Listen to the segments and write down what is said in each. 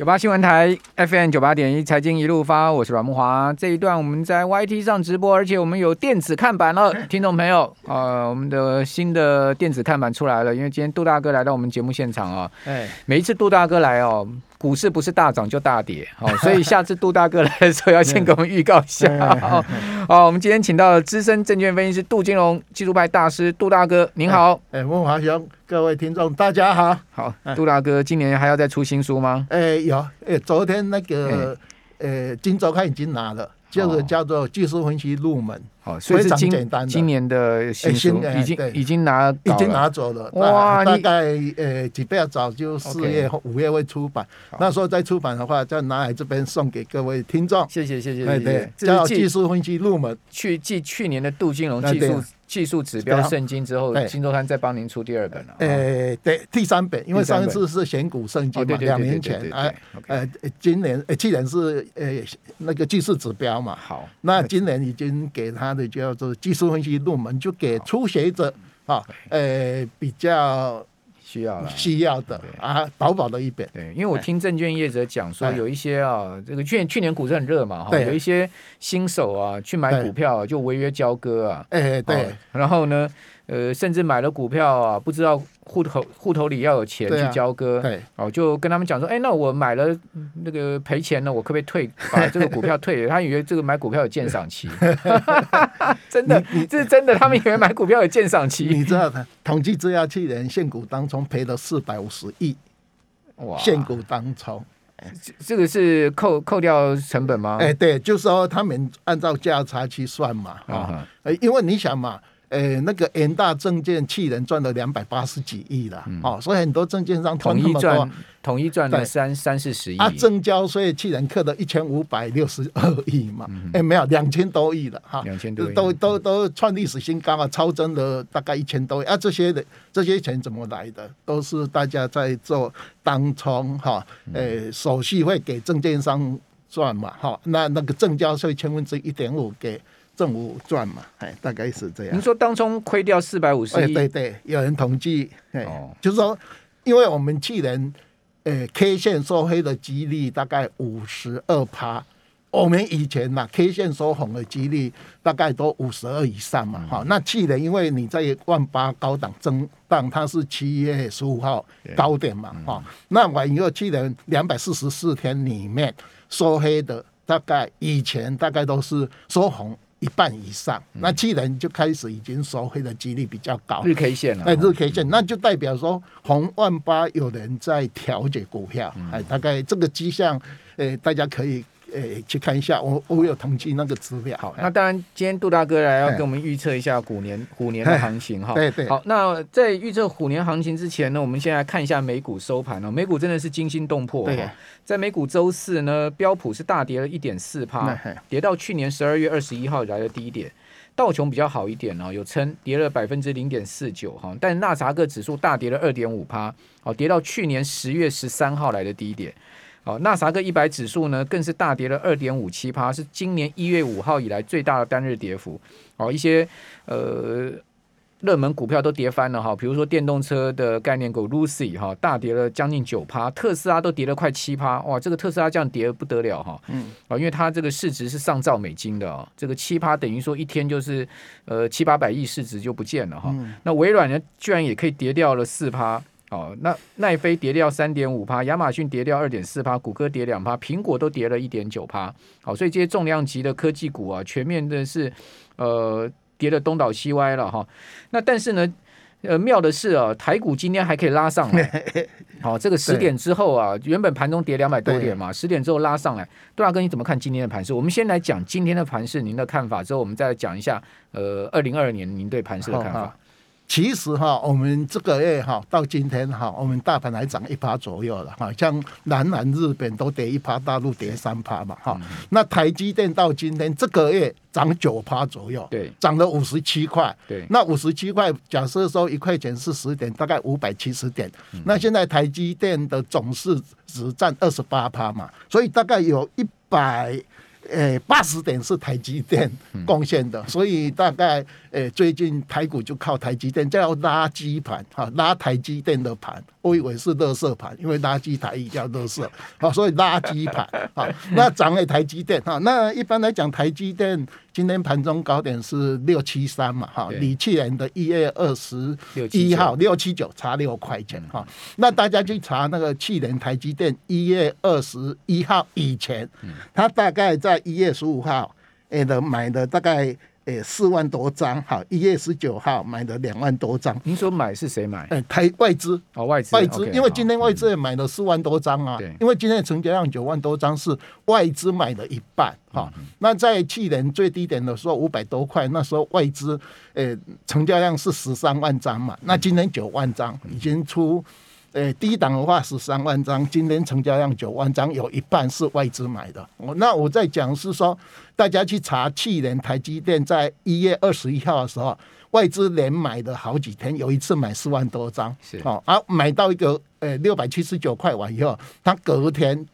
九八新闻台 FM 九八点一财经一路发，我是阮木华。这一段我们在 YT 上直播，而且我们有电子看板了，听众朋友，呃，我们的新的电子看板出来了。因为今天杜大哥来到我们节目现场啊，哎，每一次杜大哥来哦。股市不是大涨就大跌，哦，所以下次杜大哥来的时候要先给我们预告一下。好，好，我们今天请到了资深证券分析师杜金龙技术派大师杜大哥，您好。哎，孟华雄，各位听众，大家好。好，杜大哥，今年还要再出新书吗？哎，有，哎，昨天那个，呃，今周刊已经拿了。这个叫做技术分析入门，好，所以是今今年的新书已经已经拿已经拿走了。哇，大概呃几倍要早就四月五月会出版，那时候再出版的话，再拿来这边送给各位听众。谢谢谢谢对对。叫技术分析入门，去继去年的杜金龙技术。技术指标圣经之后，金周刊再帮您出第二本了。诶，对，第三本，因为上一次是选股圣经嘛，两年前，哎，呃，今年，呃，既然是呃那个技术指标嘛，好，那今年已经给他的叫做技术分析入门，就给初学者啊，呃，比较。需要了，需要的啊，薄薄的一本。对，因为我听证券业者讲说，有一些啊，这个去年去年股市很热嘛，哈，有一些新手啊去买股票就违约交割啊，哎，对，然后呢，呃，甚至买了股票啊，不知道。户头户头里要有钱去交割，对，哦，就跟他们讲说，哎，那我买了那个赔钱了，我可不可以退把这个股票退？他以为这个买股票有鉴赏期，真的，这是真的，他们以为买股票有鉴赏期。你知道的，统计资料去年现股当中赔了四百五十亿，哇，现股当中，这个是扣扣掉成本吗？哎，对，就是说他们按照价差去算嘛，啊，因为你想嘛。诶、欸，那个元大证券去年赚了两百八十几亿了，嗯、哦，所以很多证券商统一赚，统一赚了三三四十亿。啊，证交税去年课了一千五百六十二亿嘛，哎、嗯欸，没有两千多亿了哈，两千多亿都都都创历史新高啊，超增了大概一千多亿啊，这些的这些钱怎么来的？都是大家在做当冲哈，诶、欸，手续费给证券商赚嘛，哈，那那个证交税千分之一点五给。政府赚嘛，哎，大概是这样。你说当中亏掉四百五十亿？对对，有人统计，哎，哦、就是说，因为我们去年，呃，K 线收黑的几率大概五十二趴，我们以前呐，K 线收红的几率大概都五十二以上嘛，哈、嗯。那去年因为你在万八高档震荡，它是七月十五号高点嘛，哈、嗯。那完以后，去年两百四十四天里面收黑的，大概以前大概都是收红。一半以上，那既然就开始已经收回的几率比较高。日 K 线了，哎，日 K 线，那就代表说红万八有人在调节股票，哎，大概这个迹象，哎，大家可以。诶、欸，去看一下，我我有统计那个资料。好，那当然，今天杜大哥来要给我们预测一下虎年虎年的行情哈。对对。好，那在预测虎年行情之前呢，我们先来看一下美股收盘哦。美股真的是惊心动魄。对。在美股周四呢，标普是大跌了一点四趴，跌到去年十二月二十一号以来的低点。道琼比较好一点哦，有撑跌了百分之零点四九哈，但纳萨克指数大跌了二点五趴，哦，跌到去年十月十三号来的低点。哦，纳萨克一百指数呢，更是大跌了二点五七趴，是今年一月五号以来最大的单日跌幅。哦，一些呃热门股票都跌翻了哈，比如说电动车的概念股 Lucy 哈，大跌了将近九趴，特斯拉都跌了快七趴，哇，这个特斯拉这样跌不得了哈。嗯。啊，因为它这个市值是上兆美金的哦，这个七趴等于说一天就是呃七八百亿市值就不见了哈。嗯。那微软呢，居然也可以跌掉了四趴。哦，那奈飞跌掉三点五趴，亚马逊跌掉二点四趴，谷歌跌两趴，苹果都跌了一点九趴。好，所以这些重量级的科技股啊，全面的是呃跌的东倒西歪了哈。那但是呢，呃妙的是啊，台股今天还可以拉上来。好，这个十点之后啊，原本盘中跌两百多点嘛，十点之后拉上来。杜大哥，你怎么看今天的盘势？我们先来讲今天的盘势，您的看法之后，我们再来讲一下呃二零二二年您对盘势的看法。其实哈，我们这个月哈到今天哈，我们大盘还涨一趴左右了哈，像南韩、日本都跌一趴，大陆跌三趴嘛哈。那台积电到今天这个月涨九趴左右，对，涨了五十七块。对，那五十七块，假设说一块钱是十点，大概五百七十点。那现在台积电的总市值占二十八趴嘛，所以大概有一百。呃，八十点是台积电贡献的，所以大概呃，最近台股就靠台积电，叫拉基盘哈，拉台积电的盘。我以为是垃圾盘，因为垃圾台语叫垃圾，好，所以垃圾盘，好，那涨了台积电，哈，那一般来讲，台积电今天盘中高点是六七三嘛，哈，离去年的一月二十一号六七九差六块钱，哈，那大家去查那个去年台积电一月二十一号以前，它大概在一月十五号，哎的买的大概。诶，四万多张，好，一月十九号买了两万多张。您说买是谁买？诶，台外资哦，外资外资，因为今天外资也买了四万多张啊。因为今天的成交量九万多张是外资买了一半，哈。那在去年最低点的时候五百多块，那时候外资诶成交量是十三万张嘛，那今天九万张已经出。诶，低档的话十三万张，今天成交量九万张，有一半是外资买的。我那我在讲是说，大家去查去年台积电在一月二十一号的时候，外资连买的好几天，有一次买四万多张，是哦，啊，买到一个诶六百七十九块完以后，他隔天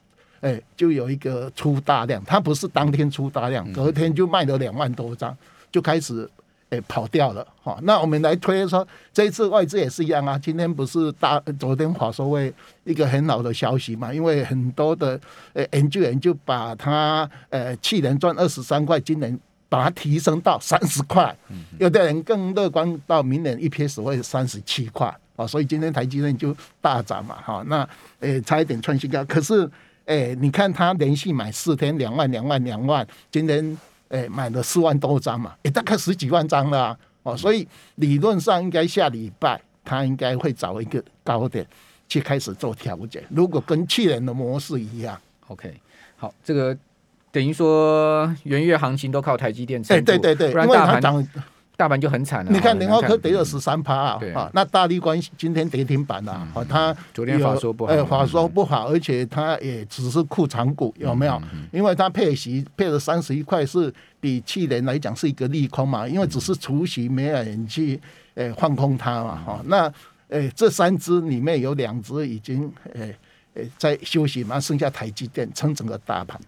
诶就有一个出大量，他不是当天出大量，隔天就卖了两万多张，就开始。诶，跑掉了哈。那我们来推说，这一次外资也是一样啊。今天不是大昨天华硕会一个很好的消息嘛？因为很多的呃研究员就把它呃去年赚二十三块，今年把它提升到三十块。有的人更乐观到明年 EPS 会三十七块啊。所以今天台积电就大涨嘛哈。那诶差一点创新高，可是诶你看它连续买四天两万两万两万，今天。哎、欸，买了四万多张嘛，也、欸、大概十几万张了、啊、哦，所以理论上应该下礼拜他应该会找一个高点去开始做调整。如果跟去年的模式一样，OK，好，这个等于说元月行情都靠台积电撑住、欸，对对对，不然大盘。大盘就很惨了，你看联发科跌了十三趴啊，啊，那大立光今天跌停板了，啊，它昨天法说不好，哎，法说不好，而且它也只是库藏股，有没有？因为它配息配了三十一块，是比去年来讲是一个利空嘛，因为只是除息，没有人去呃放空它嘛，哈，那呃这三只里面有两只已经呃呃在休息嘛，剩下台积电撑整个大盘。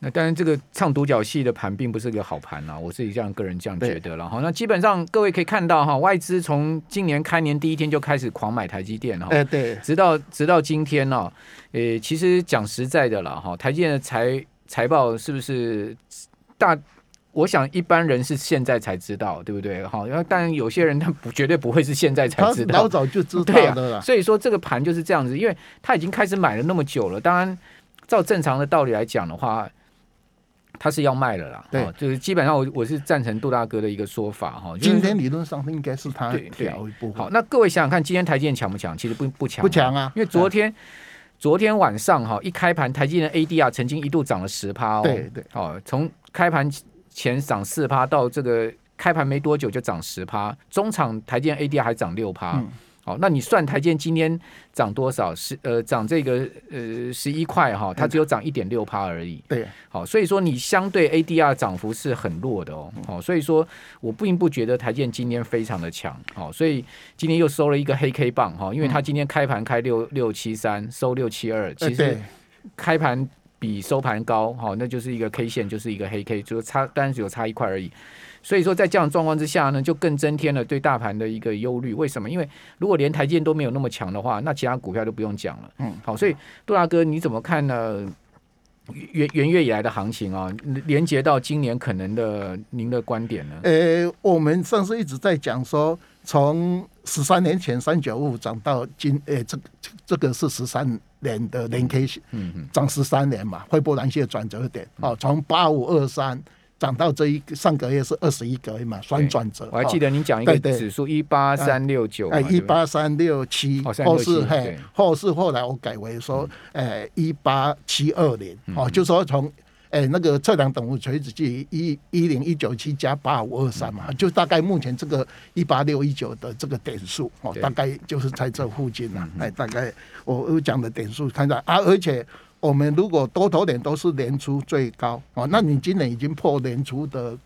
好。那当然，这个唱独角戏的盘并不是个好盘啊，我自己这样个人这样觉得了哈。那基本上各位可以看到哈，外资从今年开年第一天就开始狂买台积电哈，哎对，直到直到今天呢，呃，其实讲实在的了哈，台积电的财财报是不是大？我想一般人是现在才知道，对不对？哈，然后当然有些人他不绝对不会是现在才知道，老早就知道的了。所以说这个盘就是这样子，因为他已经开始买了那么久了。当然，照正常的道理来讲的话。他是要卖了啦，对，哦、就是基本上我我是赞成杜大哥的一个说法哈。就是、今天理论上应该是他调一步。好，那各位想想看，今天台积电强不强？其实不不强，不强啊。因为昨天、嗯、昨天晚上哈一开盘，台积电 ADR 曾经一度涨了十趴哦。对对。哦，从开盘前涨四趴到这个开盘没多久就涨十趴，中场台积电 ADR 还涨六趴。嗯好，那你算台建今天涨多少？十呃涨这个呃十一块哈，它只有涨一点六趴而已。对，好，所以说你相对 ADR 涨幅是很弱的哦。好，所以说我并不觉得台建今天非常的强。好，所以今天又收了一个黑 K 棒哈，因为它今天开盘开六六七三，收六七二，其实开盘比收盘高，哈，那就是一个 K 线，就是一个黑 K，就差，当然只有差一块而已。所以说，在这样的状况之下呢，就更增添了对大盘的一个忧虑。为什么？因为如果连台积电都没有那么强的话，那其他股票都不用讲了。嗯，好，所以杜大哥你怎么看呢？元元月以来的行情啊，连接到今年可能的您的观点呢？呃，我们上次一直在讲说，从十三年前三九五涨到今，呃，这这个是十三年的连 K 线，嗯嗯，涨十三年嘛，会波兰线转折点，哦，从八五二三。涨到这一个上个月是二十一个月嘛，双转折。我还记得您讲一个指数一八三六九，哎，一八三六七，后是嘿，后是后来我改为说，哎，一八七二零，哦，就说从哎那个测量等幅垂直距一一零一九七加八五二三嘛，就大概目前这个一八六一九的这个点数，哦，大概就是在这附近了，哎，大概我我讲的点数看到啊，而且。我们如果多头点都是年初最高哦，那你今年已经破年初的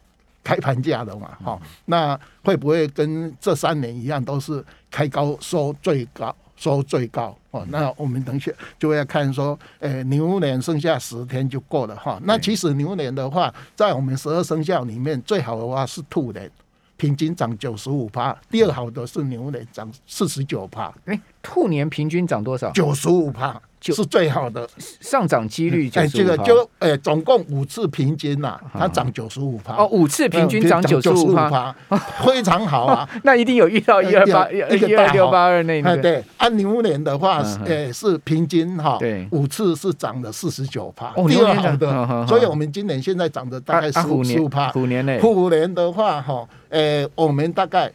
开盘价了嘛？哈，那会不会跟这三年一样都是开高收最高，收最高哦。那我们等一下就要看说，诶，牛年剩下十天就过了哈。那其实牛年的话，在我们十二生肖里面，最好的话是兔年，平均涨九十五趴。第二好的是牛年，涨四十九趴。诶，兔年平均涨多少？九十五趴。就是最好的上涨几率，哎，这个就哎，总共五次平均呐，它涨九十五趴哦，五次平均涨九十五趴，非常好啊。那一定有遇到一二八一二六八二那个对。按牛年的话，哎，是平均哈，五次是涨了四十九趴，第二好的。所以我们今年现在涨的大概是十五趴。虎年呢？虎年的话哈，哎，我们大概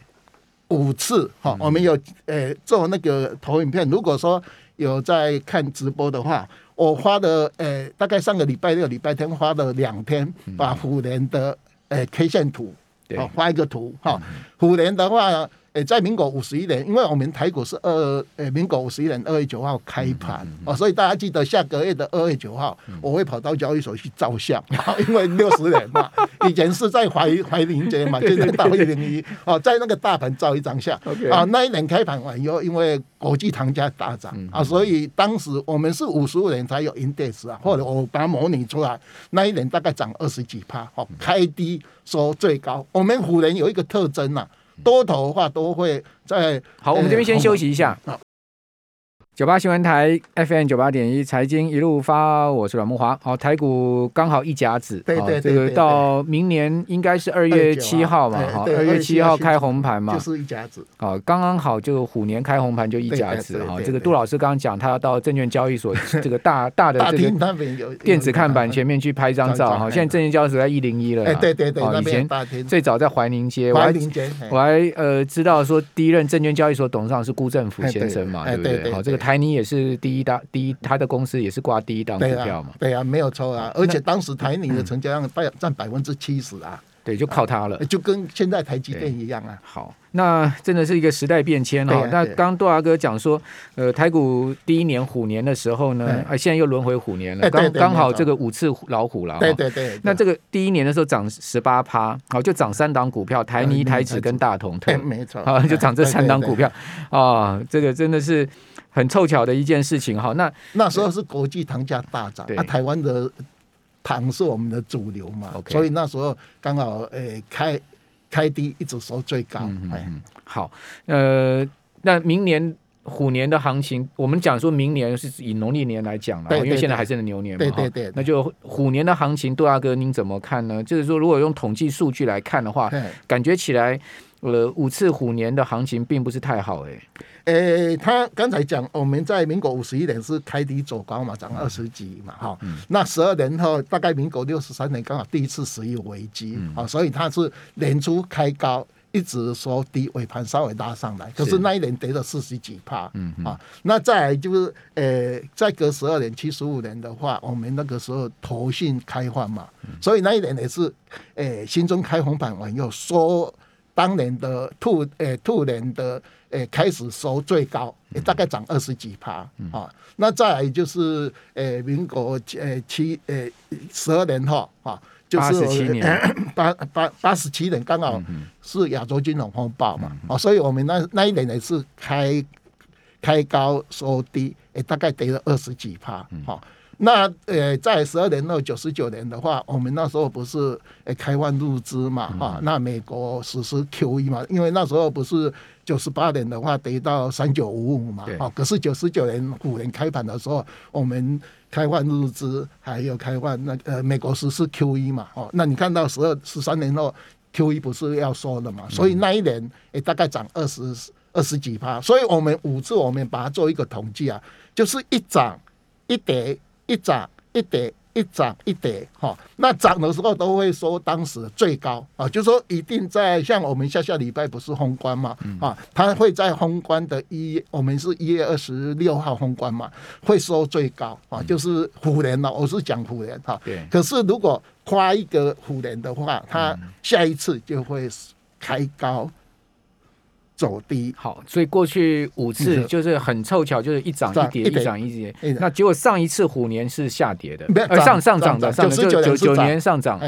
五次哈，我们有哎做那个投影片，如果说。有在看直播的话，我花了呃，大概上个礼拜六、礼拜天花了两天，把虎年的呃 K 线图，好画一个图哈。虎年的话。诶，在民国五十一年，因为我们台股是二诶，民国五十一年二月九号开盘哦，所以大家记得下个月的二月九号，我会跑到交易所去照相，因为六十年嘛，以前是在怀 怀宁街嘛，现在到一零一哦，在那个大盘照一张相啊。那一年开盘完以后，因为国际糖价大涨啊，所以当时我们是五十五年才有 index 啊，或者我把它模拟出来，那一年大概涨二十几趴，哦，开低收最高。我们虎年有一个特征呐。多头的话都会在好，我们这边先休息一下。九八新闻台 FM 九八点一财经一路发，我是阮慕驊。好，台股刚好一甲子，对对对，这个到明年应该是二月七号嘛，哈，二月七号开红盘嘛，就是一甲子。好，刚刚好就虎年开红盘就一甲子哈。这个杜老师刚刚讲，他要到证券交易所 这个大大的这个电子看板前面去拍张照 哈。现在证券交易所在一零一了，对对对，以前最早在怀宁街，怀宁街，我还呃知道说第一任证券交易所董事长是辜振甫先生嘛，对不对？好，这个。台泥也是第一大第一，他的公司也是挂第一档股票嘛，对啊，没有错啊，而且当时台泥的成交量占占百分之七十啊。对，就靠它了，就跟现在台积电一样啊。好，那真的是一个时代变迁哦。那刚刚杜阿哥讲说，呃，台股第一年虎年的时候呢，啊，现在又轮回虎年了，刚刚好这个五次老虎了。对对对。那这个第一年的时候涨十八趴，好，就涨三档股票，台泥、台指跟大同。对，没错。啊，就涨这三档股票啊，这个真的是很凑巧的一件事情哈。那那时候是国际糖价大涨，啊，台湾的。糖是我们的主流嘛，Okay. 所以那时候刚好诶、欸、开开低，一直收最高。嗯，嗯好，呃，那明年虎年的行情，我们讲说明年是以农历年来讲了，因为现在还是牛年嘛，对对对，对，那就虎年的行情，杜大哥您怎么看呢？就是说，如果用统计数据来看的话，感觉起来。呃，五次虎年的行情并不是太好哎、欸。诶、欸，他刚才讲，我们在民国五十一年是开低走高嘛，涨二十几嘛，哈、嗯。那十二年后，大概民国六十三年刚好第一次石油危机，啊、嗯，所以它是年初开高，一直说低，尾盘稍微拉上来，可是那一年跌了四十几趴，嗯啊。那再来就是，诶、欸，再隔十二年，七十五年的话，我们那个时候投信开放嘛，嗯、所以那一年也是，诶、欸，新春开红盘完又说。当年的兔诶、欸、兔年的诶、欸、开始收最高，欸、大概涨二十几趴、嗯、啊。那再来就是诶、欸、民国诶、欸、七诶十二年后啊，就是八十七年。八八八十七年刚好是亚洲金融风暴嘛、嗯、啊，所以我们那那一年也是开开高收低，诶、欸、大概跌了二十几趴啊。嗯那呃，在十二年到九十九年的话，我们那时候不是呃开放入资嘛，哈，那美国实施 QE 嘛，因为那时候不是九十八年的话跌到三九五五嘛，哦，可是九十九年虎年开盘的时候，我们开放入资，还有开放那呃美国实施 QE 嘛，哦，那你看到十二十三年后 QE 不是要说了嘛，所以那一年诶大概涨二十二十几趴，所以我们五次我们把它做一个统计啊，就是一涨一跌。一涨一跌，一涨一跌，哈，那涨的时候都会说当时最高啊，就说一定在像我们下下礼拜不是封关嘛，啊，它会在封关的一，我们是一月二十六号封关嘛，会收最高啊，就是虎年了，我是讲虎年哈，可是如果夸一个虎年的话，它下一次就会开高。走低，好，所以过去五次就是很凑巧，就是一涨一跌，一涨一跌。那结果上一次虎年是下跌的，呃，上上涨的，上就九九年上涨，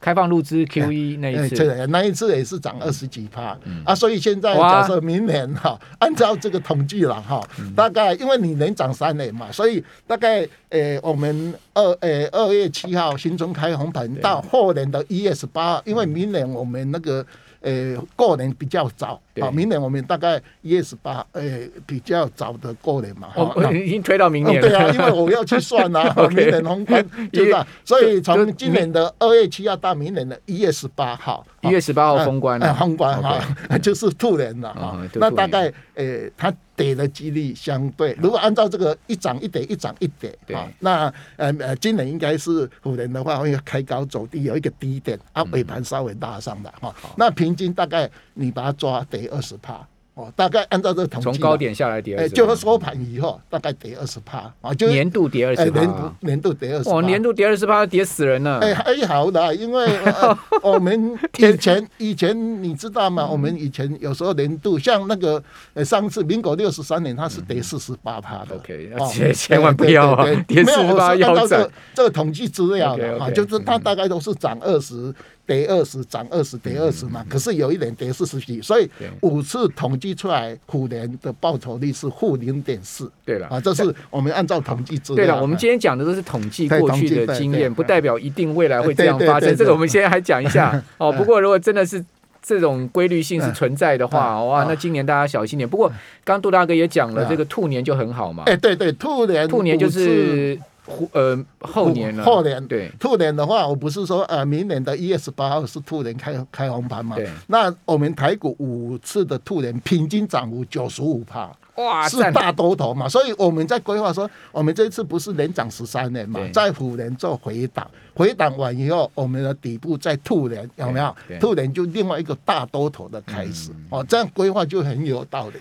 开放入资 Q E 那一次，对，那一次也是涨二十几趴。啊，所以现在假设明年哈，按照这个统计了哈，大概因为你能涨三年嘛，所以大概呃我们二呃二月七号新春开红盘到后年的一月十八，因为明年我们那个。呃，过年比较早，好，明年我们大概一月十八，呃，比较早的过年嘛，哦，已经推到明年了。对啊，因为我要去算啊，明年宏观就是，所以从今年的二月七号到明年的一月十八号，一月十八号封关了，封关哈，就是兔年了哈。那大概，呃，它。跌的几率相对，如果按照这个一涨一跌，一涨一跌，啊，那呃呃，今年应该是虎年的话会开高走低，有一个低点，啊，尾盘稍微拉上的哈，那平均大概你把它抓跌二十帕。哦，大概按照这个统计，从高点下来跌，哎，就是收盘以后大概跌二十趴啊，就年度跌二十趴，年度年度跌二十，哦，年度跌二十趴，跌死人了。哎，还好的，因为 我们以前以前你知道吗？我们以前有时候年度像那个呃上次民国六十三年，它是跌四十八趴的。OK，千千万不要啊，跌四十八要按照这个这个统计资料的啊，就是它大概都是涨二十。跌二十，涨二十，跌二十嘛。可是有一点跌四十几，所以五次统计出来，虎年的报酬率是负零点四。对了，啊，这是我们按照统计资料。对了，我们今天讲的都是统计过去的经验，不代表一定未来会这样发生。这个我们现在还讲一下 哦。不过如果真的是这种规律性是存在的话，哇，那今年大家小心点。不过刚杜大哥也讲了，这个兔年就很好嘛。哎，对对，兔年，兔年就是。呃，后年了，后年对兔年的话，我不是说呃，明年的一月十八号是兔年开开红盘嘛？对。那我们台股五次的兔年平均涨幅九十五趴，哇，是大多头嘛？所以我们在规划说，我们这一次不是连涨十三年嘛，在虎年做回档，回档完以后，我们的底部在兔年有没有？兔年就另外一个大多头的开始哦，这样规划就很有道理。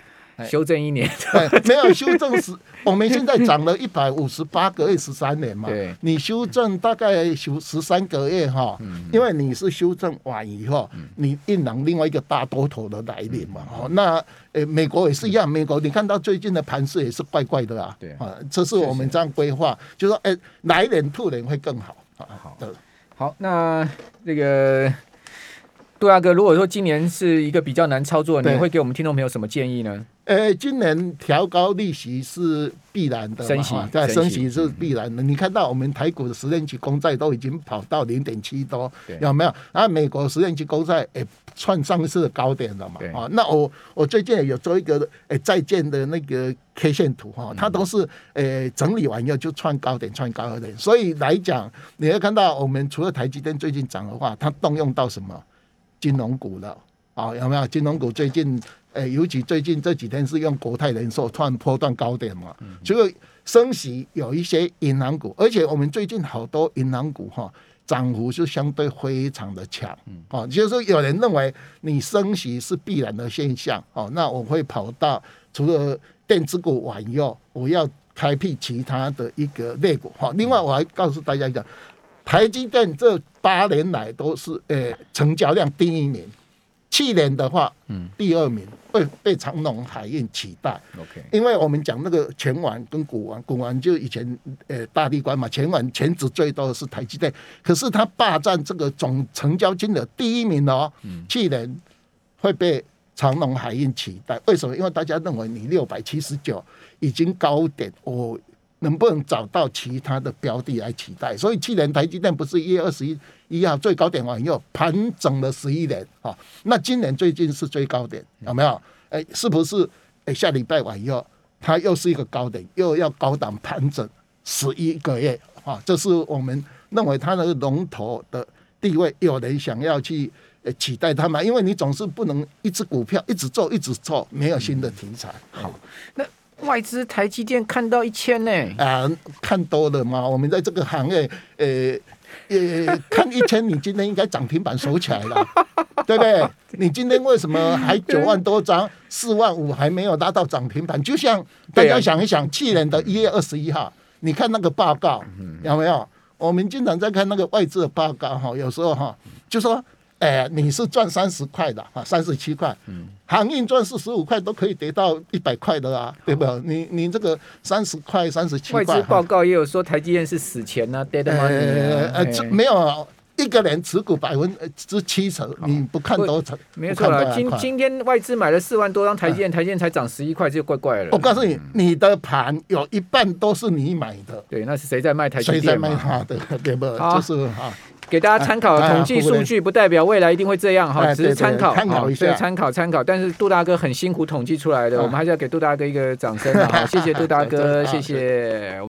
修正一年，没有修正十，我们现在涨了一百五十八个月十三年嘛，你修正大概修十三个月哈，因为你是修正完以后，你印朗另外一个大多头的来临嘛，哦，那呃美国也是一样，美国你看到最近的盘势也是怪怪的啊，啊，这是我们这样规划，就说哎，来年兔年会更好。啊，好。的，好，那这个。杜大哥，如果说今年是一个比较难操作，你会给我们听众朋友什么建议呢？呃，今年调高利息是必然的，升息对，升息是必然的。你看到我们台股的十年期公债都已经跑到零点七多，有没有？然后美国十年期公债也创上一次的高点了嘛？啊，那我我最近也有做一个诶债券的那个 K 线图哈，它都是诶整理完以后就创高点，创高点。所以来讲，你会看到我们除了台积电最近涨的话，它动用到什么？金融股了啊，有没有？金融股最近，诶，尤其最近这几天是用国泰人寿突然波段高点嘛，所以升息有一些银行股，而且我们最近好多银行股哈，涨幅是相对非常的强，哦，就是说有人认为你升息是必然的现象，哦，那我会跑到除了电子股完以后，我要开辟其他的一个类股，哈，另外我还告诉大家一个。台积电这八年来都是呃成交量第一名，去年的话，嗯，第二名被被长荣海运取代。OK，因为我们讲那个权玩跟古玩，古玩就以前呃大力关嘛，权玩权值最多的是台积电，可是它霸占这个总成交金额第一名哦，去年会被长隆海运取代。为什么？因为大家认为你六百七十九已经高点哦。能不能找到其他的标的来取代？所以去年台积电不是一月二十一一号最高点完以后盘整了十一年啊？那今年最近是最高点，有没有？哎，是不是？哎，下礼拜完以后，它又是一个高点，又要高档盘整十一个月啊？这是我们认为它的龙头的地位，有人想要去取代它嘛？因为你总是不能一只股票一直做一直做，没有新的题材。好，那。外资台积电看到一千呢？啊，看多了嘛。我们在这个行业，呃，呃，看一千，你今天应该涨停板收起来了，对不对？你今天为什么还九万多张，四万五还没有拉到涨停板？就像大家想一想，去年的一月二十一号，你看那个报告有没有？我们经常在看那个外资的报告哈，有时候哈，就说。哎，你是赚三十块的啊，三十七块，嗯，航运赚四十五块都可以得到一百块的啊，对不？你你这个三十块、三十七块，外资报告也有说台积电是死钱呢，dead money。呃，这没有，一个人持股百分之七成，你不看多少？没错了。今今天外资买了四万多张台积电，台积电才涨十一块，就怪怪了。我告诉你，你的盘有一半都是你买的。对，那是谁在卖台积电？谁在卖它的？对不？就是哈。给大家参考统计数据，不代表未来一定会这样哈，只是参考，参考一下，参考参考。但是杜大哥很辛苦统计出来的，我们还是要给杜大哥一个掌声啊！谢谢杜大哥，谢谢。